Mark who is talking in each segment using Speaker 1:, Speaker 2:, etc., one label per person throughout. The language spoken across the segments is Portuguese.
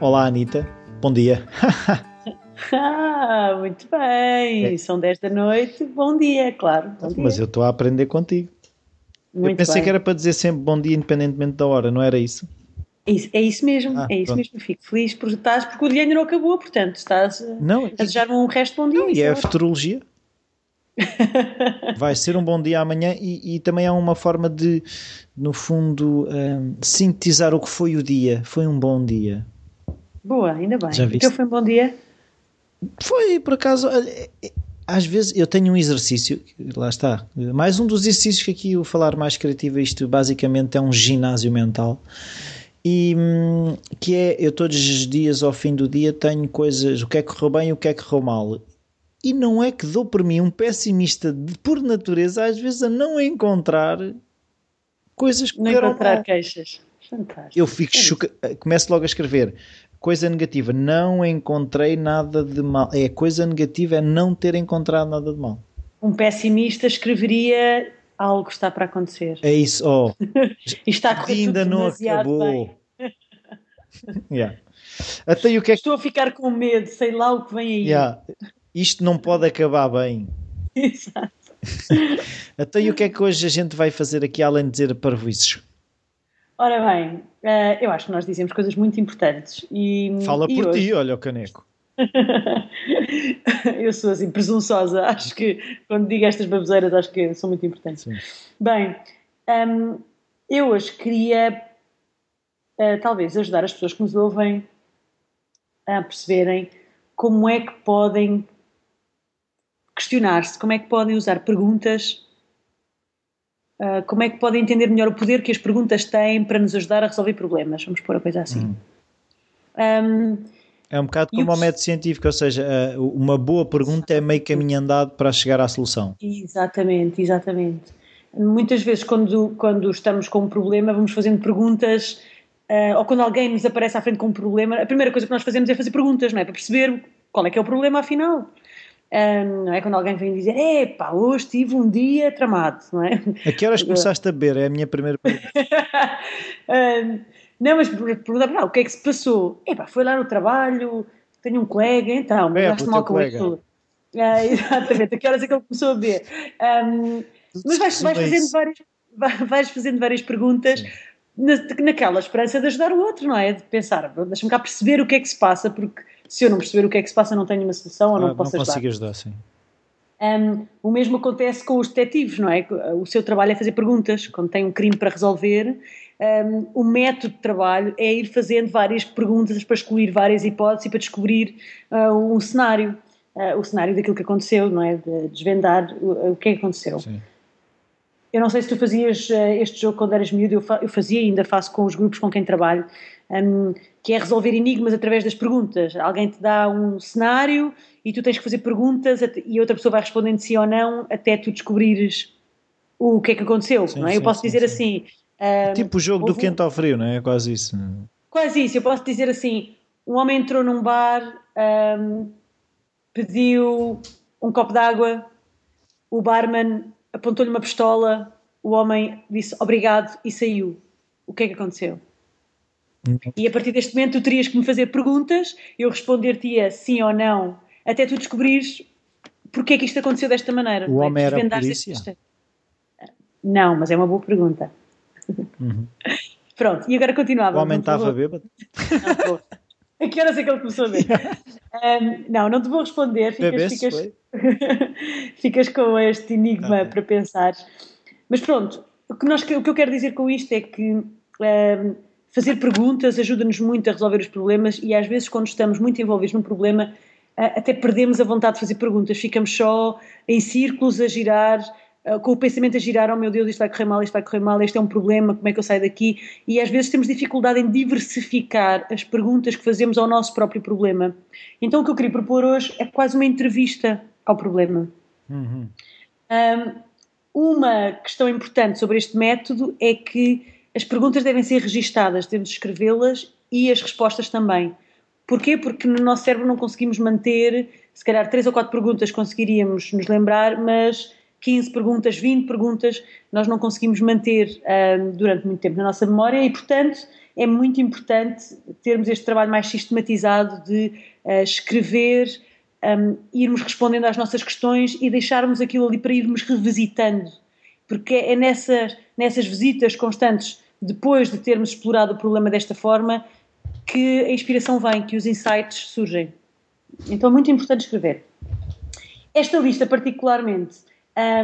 Speaker 1: Olá Anitta, bom dia.
Speaker 2: ah, muito bem, é. são 10 da noite, bom dia, claro. Bom
Speaker 1: Mas eu estou a aprender contigo. Muito eu pensei bem. que era para dizer sempre bom dia independentemente da hora, não era isso?
Speaker 2: É isso, é isso mesmo, ah, é isso pronto. mesmo. Fico feliz por estás, porque o dia ainda não acabou, portanto estás não, a desejar um resto de bom dia. Não,
Speaker 1: e é a futurologia. Vai ser um bom dia amanhã e, e, também há uma forma de, no fundo, um, sintetizar o que foi o dia. Foi um bom dia.
Speaker 2: Boa, ainda bem. Já viste? foi um bom dia?
Speaker 1: Foi, por acaso, às vezes eu tenho um exercício, lá está, mais um dos exercícios que aqui o Falar Mais Criativo, isto basicamente é um ginásio mental e hum, que é, eu todos os dias ao fim do dia tenho coisas, o que é que correu bem e o que é que correu mal e não é que dou por mim um pessimista de, por natureza, às vezes a não encontrar coisas que
Speaker 2: Não encontrar mal. queixas. Fantástico.
Speaker 1: Eu fico é choca... começo logo a escrever coisa negativa, não encontrei nada de mal. É coisa negativa é não ter encontrado nada de mal.
Speaker 2: Um pessimista escreveria algo está para acontecer.
Speaker 1: É isso, oh.
Speaker 2: está a
Speaker 1: ainda não acabou. yeah. Até o que é
Speaker 2: Estou a ficar com medo, sei lá o que vem aí.
Speaker 1: Yeah isto não pode acabar bem.
Speaker 2: Exato.
Speaker 1: E o que é que hoje a gente vai fazer aqui além de dizer parvoices?
Speaker 2: Ora bem, eh, eu acho que nós dizemos coisas muito importantes. E,
Speaker 1: Fala
Speaker 2: e
Speaker 1: por
Speaker 2: hoje...
Speaker 1: ti, olha o caneco.
Speaker 2: eu sou assim presunçosa, acho que quando digo estas baboseiras acho que são muito importantes. Sim. Bem, um, eu hoje queria uh, talvez ajudar as pessoas que nos ouvem a perceberem como é que podem questionar-se, como é que podem usar perguntas, uh, como é que podem entender melhor o poder que as perguntas têm para nos ajudar a resolver problemas. Vamos pôr a coisa assim. Hum. Um,
Speaker 1: é um bocado como o método científico, ou seja, uma boa pergunta é meio caminho andado para chegar à solução.
Speaker 2: Exatamente, exatamente. Muitas vezes, quando, quando estamos com um problema, vamos fazendo perguntas, uh, ou quando alguém nos aparece à frente com um problema, a primeira coisa que nós fazemos é fazer perguntas, não é? Para perceber qual é que é o problema afinal. Um, não é quando alguém vem dizer, epá, hoje tive um dia tramado, não é?
Speaker 1: A que horas começaste a beber? É a minha primeira pergunta.
Speaker 2: um, não, mas perguntar, o que é que se passou? Epá, foi lá no trabalho, tenho um colega, então,
Speaker 1: é, me mal com
Speaker 2: isso. Uh, exatamente, a que horas é que ele começou a beber? Um, mas vais, vais, fazendo várias, vais fazendo várias perguntas na, naquela esperança de ajudar o outro, não é? De pensar, deixa-me cá perceber o que é que se passa, porque se eu não perceber o que é que se passa, não tenho uma solução ou não, não posso
Speaker 1: não
Speaker 2: ajudar.
Speaker 1: Não consigo ajudar, sim.
Speaker 2: Um, o mesmo acontece com os detetives, não é? O seu trabalho é fazer perguntas. Quando tem um crime para resolver, um, o método de trabalho é ir fazendo várias perguntas para excluir várias hipóteses e para descobrir uh, um cenário. Uh, o cenário daquilo que aconteceu, não é? De desvendar o, o que é que aconteceu. Sim. Eu não sei se tu fazias uh, este jogo quando eras miúdo, eu, fa eu fazia e ainda faço com os grupos com quem trabalho um, que é resolver enigmas através das perguntas. Alguém te dá um cenário e tu tens que fazer perguntas e outra pessoa vai respondendo sim ou não até tu descobrires o que é que aconteceu. Sim, é? Sim, eu posso sim, dizer assim.
Speaker 1: Um, tipo o jogo do quente ao frio, não é? É quase isso.
Speaker 2: Quase isso. Eu posso dizer assim: um homem entrou num bar, um, pediu um copo d'água, o barman apontou-lhe uma pistola, o homem disse obrigado e saiu. O que é que aconteceu? E a partir deste momento tu terias que me fazer perguntas, eu responder-te-ia sim ou não, até tu descobrires porque é que isto aconteceu desta maneira.
Speaker 1: O é? homem era polícia?
Speaker 2: Não, mas é uma boa pergunta. Uhum. Pronto, e agora continuava.
Speaker 1: O homem estava bêbado?
Speaker 2: Não, a que horas é que ele começou a ver? Um, não, não te vou responder, ficas, ficas, ficas com este enigma para pensar. Mas pronto, o que, nós, o que eu quero dizer com isto é que um, fazer perguntas ajuda-nos muito a resolver os problemas e às vezes quando estamos muito envolvidos num problema até perdemos a vontade de fazer perguntas, ficamos só em círculos a girar, com o pensamento a girar, oh meu Deus, isto vai correr mal, isto vai correr mal, este é um problema, como é que eu saio daqui? E às vezes temos dificuldade em diversificar as perguntas que fazemos ao nosso próprio problema. Então o que eu queria propor hoje é quase uma entrevista ao problema. Uhum. Um, uma questão importante sobre este método é que as perguntas devem ser registadas, temos de escrevê-las e as respostas também. Porquê? Porque no nosso cérebro não conseguimos manter, se calhar três ou quatro perguntas conseguiríamos nos lembrar, mas 15 perguntas, 20 perguntas, nós não conseguimos manter uh, durante muito tempo na nossa memória e, portanto, é muito importante termos este trabalho mais sistematizado de uh, escrever, um, irmos respondendo às nossas questões e deixarmos aquilo ali para irmos revisitando. Porque é nessas, nessas visitas constantes, depois de termos explorado o problema desta forma, que a inspiração vem, que os insights surgem. Então é muito importante escrever. Esta lista, particularmente,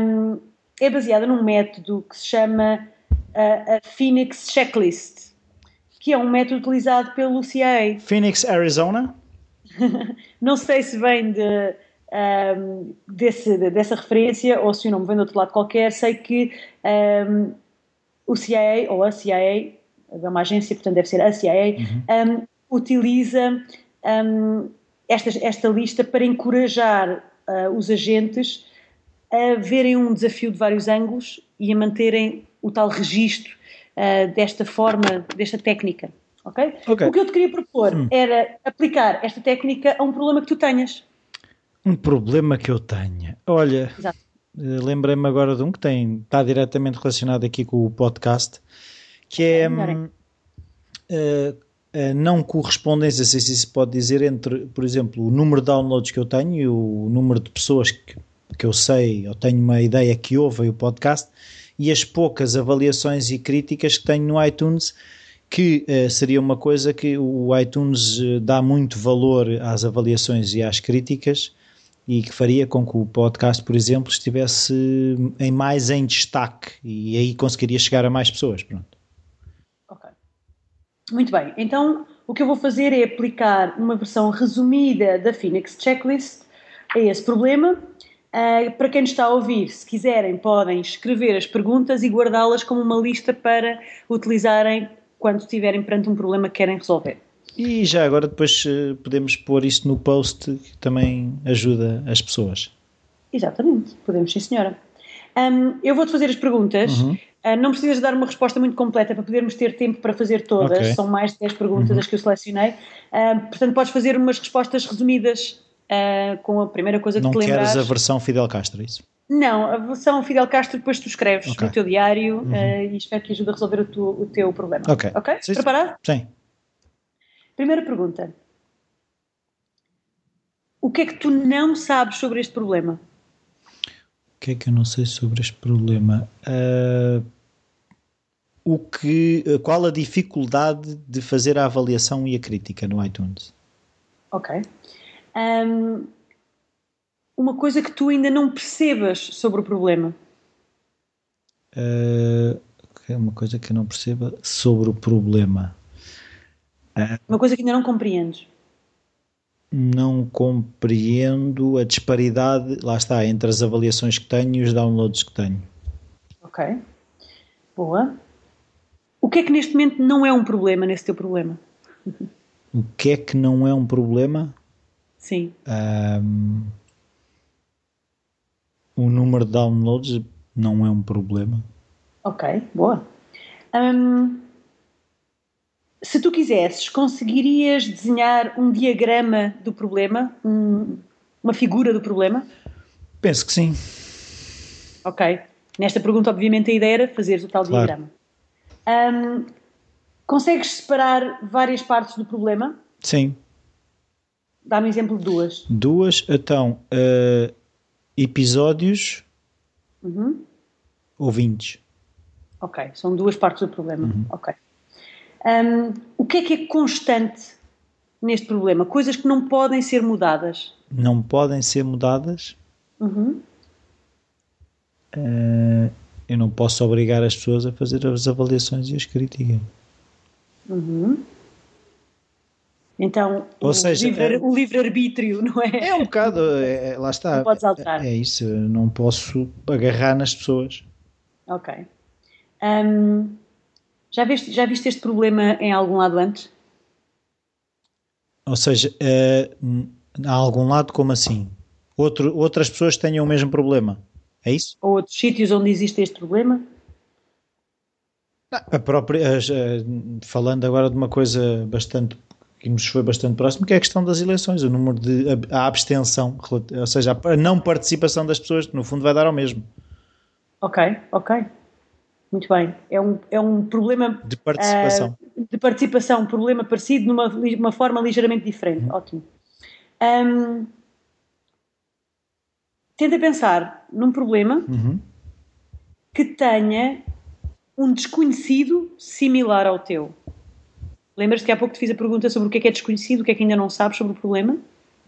Speaker 2: um, é baseada num método que se chama uh, a Phoenix Checklist, que é um método utilizado pelo CIA.
Speaker 1: Phoenix, Arizona?
Speaker 2: Não sei se vem de, um, desse, dessa referência ou se o nome vem de outro lado qualquer. Sei que um, o CIA, ou a CIA, é uma agência, portanto deve ser a CIA, uhum. utiliza esta, esta lista para encorajar uh, os agentes a verem um desafio de vários ângulos e a manterem o tal registro uh, desta forma, desta técnica. Okay? okay? O que eu te queria propor hum. era aplicar esta técnica a um problema que tu tenhas.
Speaker 1: Um problema que eu tenha. Olha, eh, lembrei-me agora de um que tem, está diretamente relacionado aqui com o podcast, que é, é a não correspondência, se se pode dizer, entre, por exemplo, o número de downloads que eu tenho e o número de pessoas que, que eu sei, ou tenho uma ideia que ouvem o podcast, e as poucas avaliações e críticas que tenho no iTunes, que uh, seria uma coisa que o iTunes uh, dá muito valor às avaliações e às críticas e que faria com que o podcast, por exemplo, estivesse em mais em destaque e aí conseguiria chegar a mais pessoas. Pronto.
Speaker 2: Muito bem, então o que eu vou fazer é aplicar uma versão resumida da Phoenix Checklist a esse problema. Uh, para quem está a ouvir, se quiserem, podem escrever as perguntas e guardá-las como uma lista para utilizarem quando estiverem perante um problema que querem resolver.
Speaker 1: E já agora depois uh, podemos pôr isto no post que também ajuda as pessoas.
Speaker 2: Exatamente, podemos sim senhora. Um, eu vou-te fazer as perguntas. Uhum. Uh, não precisas dar uma resposta muito completa para podermos ter tempo para fazer todas. Okay. São mais de 10 perguntas uhum. as que eu selecionei. Uh, portanto, podes fazer umas respostas resumidas uh, com a primeira coisa que
Speaker 1: não
Speaker 2: te lembrares.
Speaker 1: Não queres a versão Fidel Castro, é isso?
Speaker 2: Não, a versão Fidel Castro depois tu escreves okay. no teu diário uhum. e espero que ajude a resolver o, tu, o teu problema.
Speaker 1: Ok.
Speaker 2: Ok? Sim. Preparado?
Speaker 1: Sim.
Speaker 2: Primeira pergunta. O que é que tu não sabes sobre este problema?
Speaker 1: O que é que eu não sei sobre este problema? Uh, o que, qual a dificuldade de fazer a avaliação e a crítica no iTunes?
Speaker 2: Ok. Um, uma coisa que tu ainda não percebas sobre o problema?
Speaker 1: Uh, uma coisa que eu não perceba sobre o problema.
Speaker 2: Uh, uma coisa que ainda não compreendes?
Speaker 1: não compreendo a disparidade, lá está, entre as avaliações que tenho e os downloads que tenho.
Speaker 2: Ok. Boa. O que é que neste momento não é um problema nesse teu problema?
Speaker 1: O que é que não é um problema?
Speaker 2: Sim.
Speaker 1: Um, o número de downloads não é um problema.
Speaker 2: Ok, boa. Um, se tu quisesses, conseguirias desenhar um diagrama do problema? Um, uma figura do problema?
Speaker 1: Penso que sim.
Speaker 2: Ok. Nesta pergunta, obviamente, a ideia era fazer o tal claro. diagrama. Um, consegues separar várias partes do problema?
Speaker 1: Sim.
Speaker 2: Dá-me um exemplo de duas.
Speaker 1: Duas, então, uh, episódios
Speaker 2: uhum.
Speaker 1: ouvintes.
Speaker 2: Ok, são duas partes do problema. Uhum. Ok. Um, o que é que é constante neste problema? Coisas que não podem ser mudadas.
Speaker 1: Não podem ser mudadas?
Speaker 2: Uhum.
Speaker 1: Uh, eu não posso obrigar as pessoas a fazer as avaliações e as críticas.
Speaker 2: Uhum. Então, Ou o, seja, livre, é, o livre-arbítrio, não é?
Speaker 1: É um bocado, é, é lá está.
Speaker 2: Não podes alterar.
Speaker 1: É, é isso, não posso agarrar nas pessoas.
Speaker 2: Ok. Um, já, viste, já viste este problema em algum lado antes?
Speaker 1: Ou seja, uh, há algum lado como assim? Outro, outras pessoas tenham o mesmo problema, é isso?
Speaker 2: Ou outros sítios onde existe este problema?
Speaker 1: A própria, falando agora de uma coisa bastante que nos foi bastante próximo, que é a questão das eleições, o número de a abstenção, ou seja, a não participação das pessoas, que no fundo vai dar ao mesmo.
Speaker 2: Ok, ok. Muito bem. É um, é um problema
Speaker 1: de participação.
Speaker 2: Uh, de participação, um problema parecido, numa uma forma ligeiramente diferente. Uhum. Ótimo. Um, tenta pensar num problema uhum. que tenha um desconhecido similar ao teu. Lembras-te que há pouco te fiz a pergunta sobre o que é que é desconhecido, o que é que ainda não sabes sobre o problema?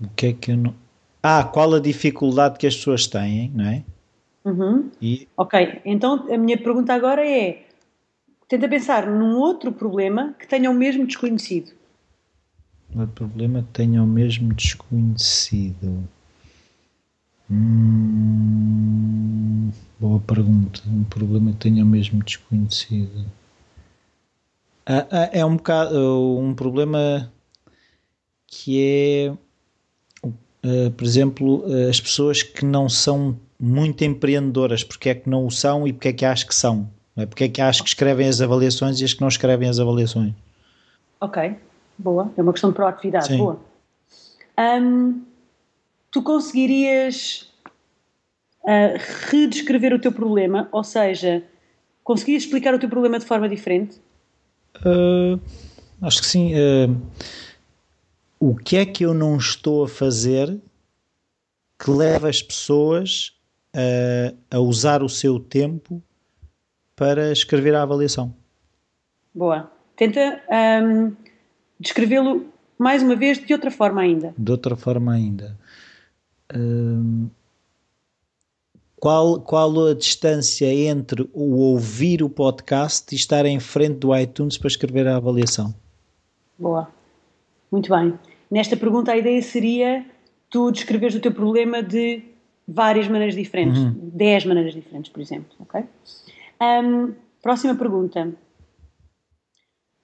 Speaker 1: O que é que eu não. Ah, qual a dificuldade que as pessoas têm, não é?
Speaker 2: Uhum. E... Ok, então a minha pergunta agora é: tenta pensar num outro problema que tenha o mesmo desconhecido.
Speaker 1: Outro problema que tenha o mesmo desconhecido. Hum, boa pergunta. Um problema que tenha o mesmo desconhecido. Ah, ah, é um bocado um problema que é, uh, por exemplo, as pessoas que não são muito empreendedoras, porque é que não o são e porque é que acho que são. Não é? Porque é que acho que escrevem as avaliações e as que não escrevem as avaliações.
Speaker 2: Ok, boa. É uma questão de proatividade. Sim. Boa. Um, tu conseguirias uh, redescrever o teu problema, ou seja, conseguirias explicar o teu problema de forma diferente?
Speaker 1: Uh, acho que sim. Uh, o que é que eu não estou a fazer que leva as pessoas a, a usar o seu tempo para escrever a avaliação?
Speaker 2: Boa. Tenta um, descrevê-lo mais uma vez de outra forma ainda.
Speaker 1: De outra forma ainda. Um, qual, qual a distância entre o ouvir o podcast e estar em frente do iTunes para escrever a avaliação?
Speaker 2: Boa. Muito bem. Nesta pergunta, a ideia seria tu descreveres o teu problema de várias maneiras diferentes, uhum. 10 maneiras diferentes, por exemplo. Ok? Um, próxima pergunta.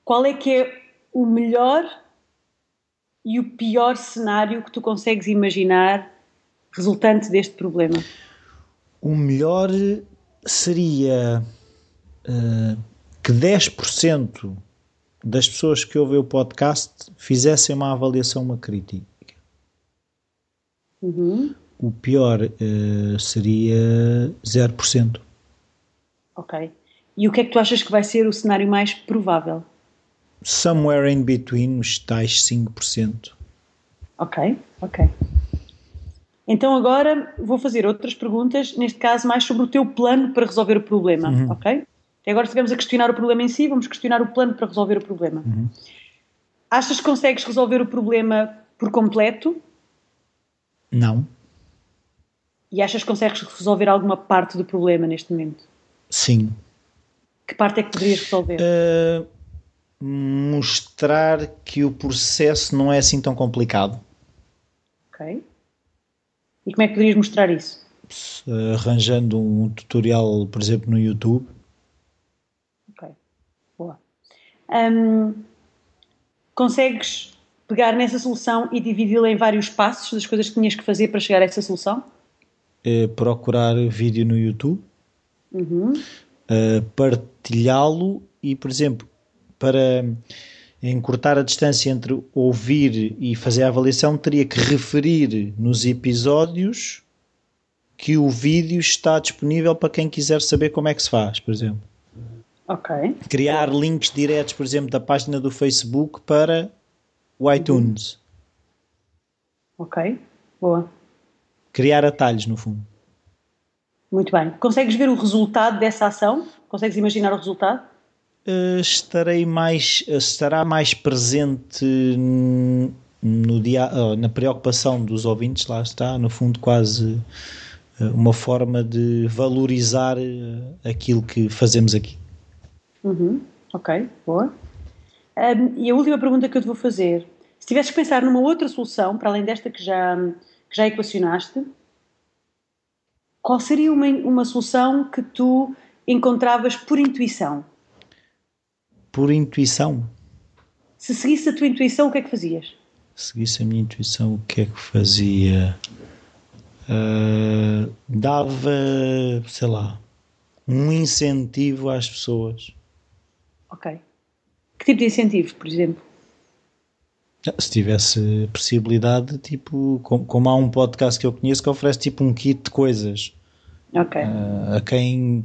Speaker 2: Qual é que é o melhor e o pior cenário que tu consegues imaginar resultante deste problema?
Speaker 1: O melhor seria uh, que 10% das pessoas que ouvem o podcast fizessem uma avaliação, uma crítica.
Speaker 2: Uhum.
Speaker 1: O pior uh, seria 0%.
Speaker 2: Ok. E o que é que tu achas que vai ser o cenário mais provável?
Speaker 1: Somewhere in between os tais 5%.
Speaker 2: Ok, ok. Então agora vou fazer outras perguntas, neste caso mais sobre o teu plano para resolver o problema, uhum. ok? Até agora estivemos a questionar o problema em si, vamos questionar o plano para resolver o problema.
Speaker 1: Uhum.
Speaker 2: Achas que consegues resolver o problema por completo?
Speaker 1: Não.
Speaker 2: E achas que consegues resolver alguma parte do problema neste momento?
Speaker 1: Sim.
Speaker 2: Que parte é que poderias resolver?
Speaker 1: Uh, mostrar que o processo não é assim tão complicado.
Speaker 2: Ok. E como é que poderias mostrar isso?
Speaker 1: Arranjando um tutorial, por exemplo, no YouTube.
Speaker 2: Ok, boa. Um, consegues pegar nessa solução e dividi-la em vários passos das coisas que tinhas que fazer para chegar a essa solução?
Speaker 1: É procurar vídeo no YouTube,
Speaker 2: uhum.
Speaker 1: partilhá-lo e, por exemplo, para encurtar a distância entre ouvir e fazer a avaliação, teria que referir nos episódios que o vídeo está disponível para quem quiser saber como é que se faz, por exemplo.
Speaker 2: Ok.
Speaker 1: Criar links diretos, por exemplo, da página do Facebook para o iTunes.
Speaker 2: Ok, boa.
Speaker 1: Criar atalhos, no fundo.
Speaker 2: Muito bem. Consegues ver o resultado dessa ação? Consegues imaginar o resultado?
Speaker 1: Uh, estarei mais, estará mais presente no dia, oh, na preocupação dos ouvintes, lá está, no fundo, quase uma forma de valorizar aquilo que fazemos aqui.
Speaker 2: Uhum. Ok, boa. Um, e a última pergunta que eu te vou fazer: se tivesses que pensar numa outra solução, para além desta que já, que já equacionaste, qual seria uma, uma solução que tu encontravas por intuição?
Speaker 1: Por intuição.
Speaker 2: Se seguisse a tua intuição, o que é que fazias?
Speaker 1: Seguisse a minha intuição, o que é que fazia? Uh, dava, sei lá, um incentivo às pessoas.
Speaker 2: Ok. Que tipo de incentivo, por exemplo?
Speaker 1: Se tivesse possibilidade, tipo, como, como há um podcast que eu conheço que oferece tipo um kit de coisas.
Speaker 2: Ok.
Speaker 1: Uh, a quem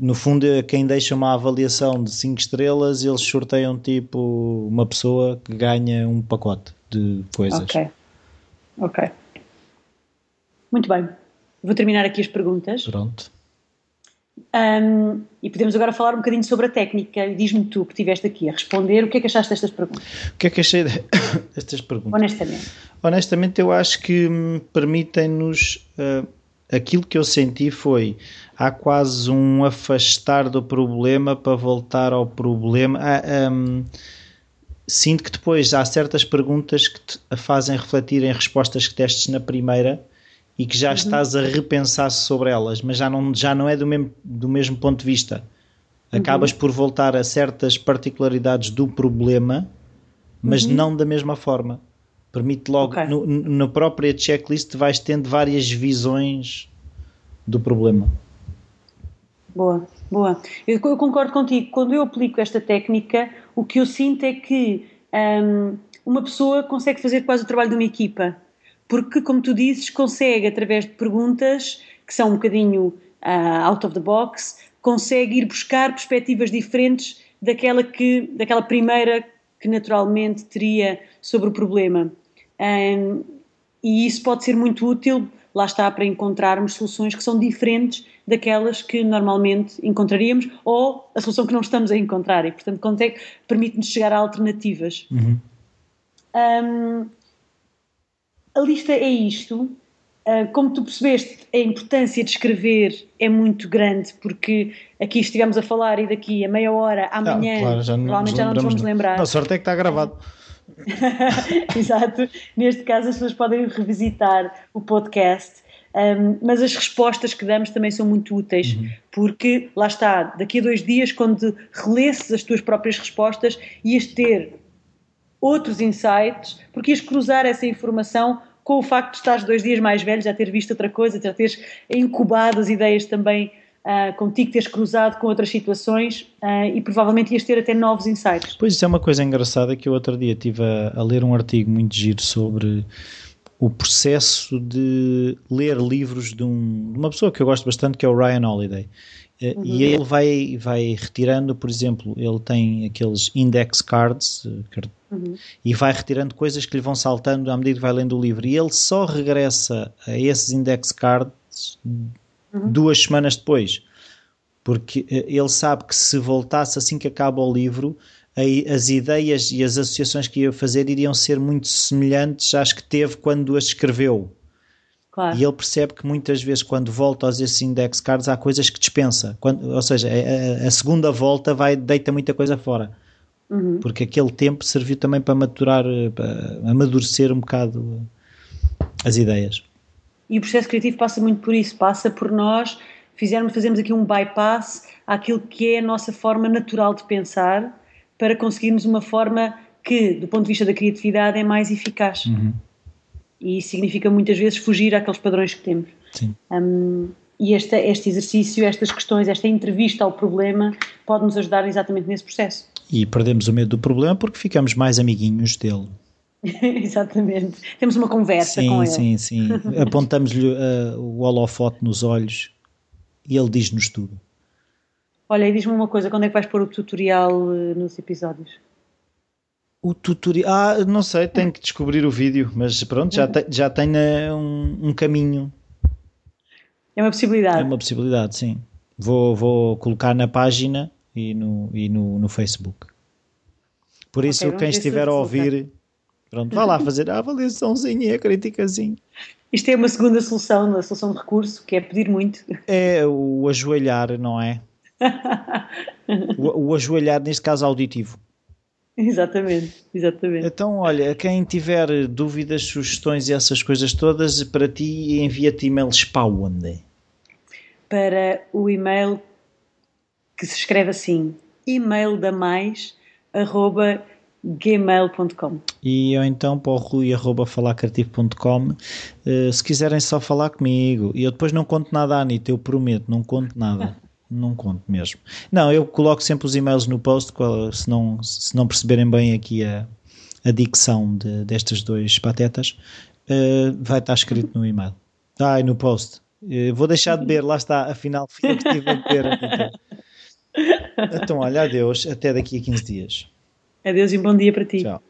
Speaker 1: no fundo, quem deixa uma avaliação de 5 estrelas, eles sorteiam tipo uma pessoa que ganha um pacote de coisas.
Speaker 2: Ok. Ok. Muito bem. Vou terminar aqui as perguntas.
Speaker 1: Pronto.
Speaker 2: Um, e podemos agora falar um bocadinho sobre a técnica. Diz-me tu que estiveste aqui a responder, o que é que achaste destas perguntas?
Speaker 1: O que é que achei destas perguntas?
Speaker 2: Honestamente.
Speaker 1: Honestamente, eu acho que permitem-nos. Uh, aquilo que eu senti foi há quase um afastar do problema para voltar ao problema. Ah, um, sinto que depois há certas perguntas que te fazem refletir em respostas que testes na primeira e que já uhum. estás a repensar sobre elas, mas já não, já não é do mesmo, do mesmo ponto de vista. Acabas uhum. por voltar a certas particularidades do problema, mas uhum. não da mesma forma. Permite logo, okay. no, na própria checklist, vais tendo várias visões do problema.
Speaker 2: Boa, boa. Eu, eu, concordo contigo. Quando eu aplico esta técnica, o que eu sinto é que um, uma pessoa consegue fazer quase o trabalho de uma equipa. Porque, como tu dizes, consegue, através de perguntas que são um bocadinho uh, out of the box, consegue ir buscar perspectivas diferentes daquela, que, daquela primeira que naturalmente teria sobre o problema. Um, e isso pode ser muito útil lá está para encontrarmos soluções que são diferentes daquelas que normalmente encontraríamos ou a solução que não estamos a encontrar e, portanto, consegue, permite-nos chegar a alternativas.
Speaker 1: Uhum.
Speaker 2: Um, a lista é isto. Uh, como tu percebeste, a importância de escrever é muito grande, porque aqui estivemos a falar e daqui a meia hora, ah, amanhã, ah, claro, já provavelmente já não nos vamos lembrar.
Speaker 1: A sorte é que está gravado.
Speaker 2: Exato. Neste caso, as pessoas podem revisitar o podcast. Um, mas as respostas que damos também são muito úteis, uhum. porque lá está, daqui a dois dias, quando relesses as tuas próprias respostas, ias ter outros insights, porque ias cruzar essa informação com o facto de estares dois dias mais velho, já ter visto outra coisa, já teres incubado as ideias também uh, contigo teres cruzado com outras situações uh, e provavelmente ias ter até novos insights.
Speaker 1: Pois isso é uma coisa engraçada que eu outro dia estive a, a ler um artigo muito giro sobre o processo de ler livros de, um, de, uma pessoa que eu gosto bastante, que é o Ryan Holiday. Eh, uhum. E ele vai, vai retirando, por exemplo, ele tem aqueles index cards uhum. e vai retirando coisas que lhe vão saltando à medida que vai lendo o livro. E ele só regressa a esses index cards uhum. duas semanas depois. Porque eh, ele sabe que se voltasse assim que acaba o livro, as ideias e as associações que ia fazer iriam ser muito semelhantes às que teve quando as escreveu. Claro. E ele percebe que muitas vezes, quando volta aos esses index cards, há coisas que dispensa. Quando, ou seja, a, a, segunda volta vai deita muita coisa fora. Uhum. Porque aquele tempo serviu também para maturar, eh, para amadurecer um bocado as ideias.
Speaker 2: E o processo criativo passa muito por isso, passa por nós fizermos, fazermos aqui um bypass àquilo que é a nossa forma natural de pensar para conseguirmos uma forma que, do ponto de vista da criatividade, é mais eficaz.
Speaker 1: Uhum.
Speaker 2: E significa muitas vezes fugir àqueles padrões que temos.
Speaker 1: Sim.
Speaker 2: Um, e este, este exercício, estas questões, esta entrevista ao problema pode nos ajudar exatamente nesse processo.
Speaker 1: E perdemos o medo do problema porque ficamos mais amiguinhos dele.
Speaker 2: Exatamente. Temos uma conversa
Speaker 1: sim,
Speaker 2: com ele.
Speaker 1: Sim, sim, sim. Apontamos-lhe uh, o holofote nos olhos e ele diz-nos tudo.
Speaker 2: Olha, e diz-me uma coisa, quando é que vais pôr o tutorial uh, nos episódios?
Speaker 1: O tutorial. Ah, não sei, tenho que descobrir o vídeo, mas pronto, já, te, já tenho uh, um, um, caminho.
Speaker 2: É uma possibilidade.
Speaker 1: É uma possibilidade, sim. Vou, vou colocar na página e no, e no, no Facebook. Por isso, okay, quem estiver a ouvir Pronto, vá lá fazer a avaliaçãozinha e a criticazinha.
Speaker 2: Isto é uma segunda solução, a solução de recurso, que é pedir muito.
Speaker 1: É o ajoelhar, não é? o, o ajoelhar, neste caso, auditivo.
Speaker 2: Exatamente, exatamente.
Speaker 1: Então, olha, quem tiver dúvidas, sugestões e essas coisas todas, para ti, envia-te e-mails para onde?
Speaker 2: Para o e-mail que se escreve assim, e-mail da mais, arroba gmail.com
Speaker 1: e ou então para o rui.falarcreativo.com uh, eh, se quiserem só falar comigo e eu depois não conto nada à Anitta, eu prometo, não conto nada não conto mesmo não, eu coloco sempre os e-mails no post se não, se não perceberem bem aqui a, a dicção de, destes dois patetas uh, vai estar escrito no e-mail ah, e no post Eh, vou deixar de beber, lá está, afinal fui eu que estive a beber. Então. então, olha, adeus, até daqui a 15 dias.
Speaker 2: Adeus e um bom dia para ti.
Speaker 1: Tchau.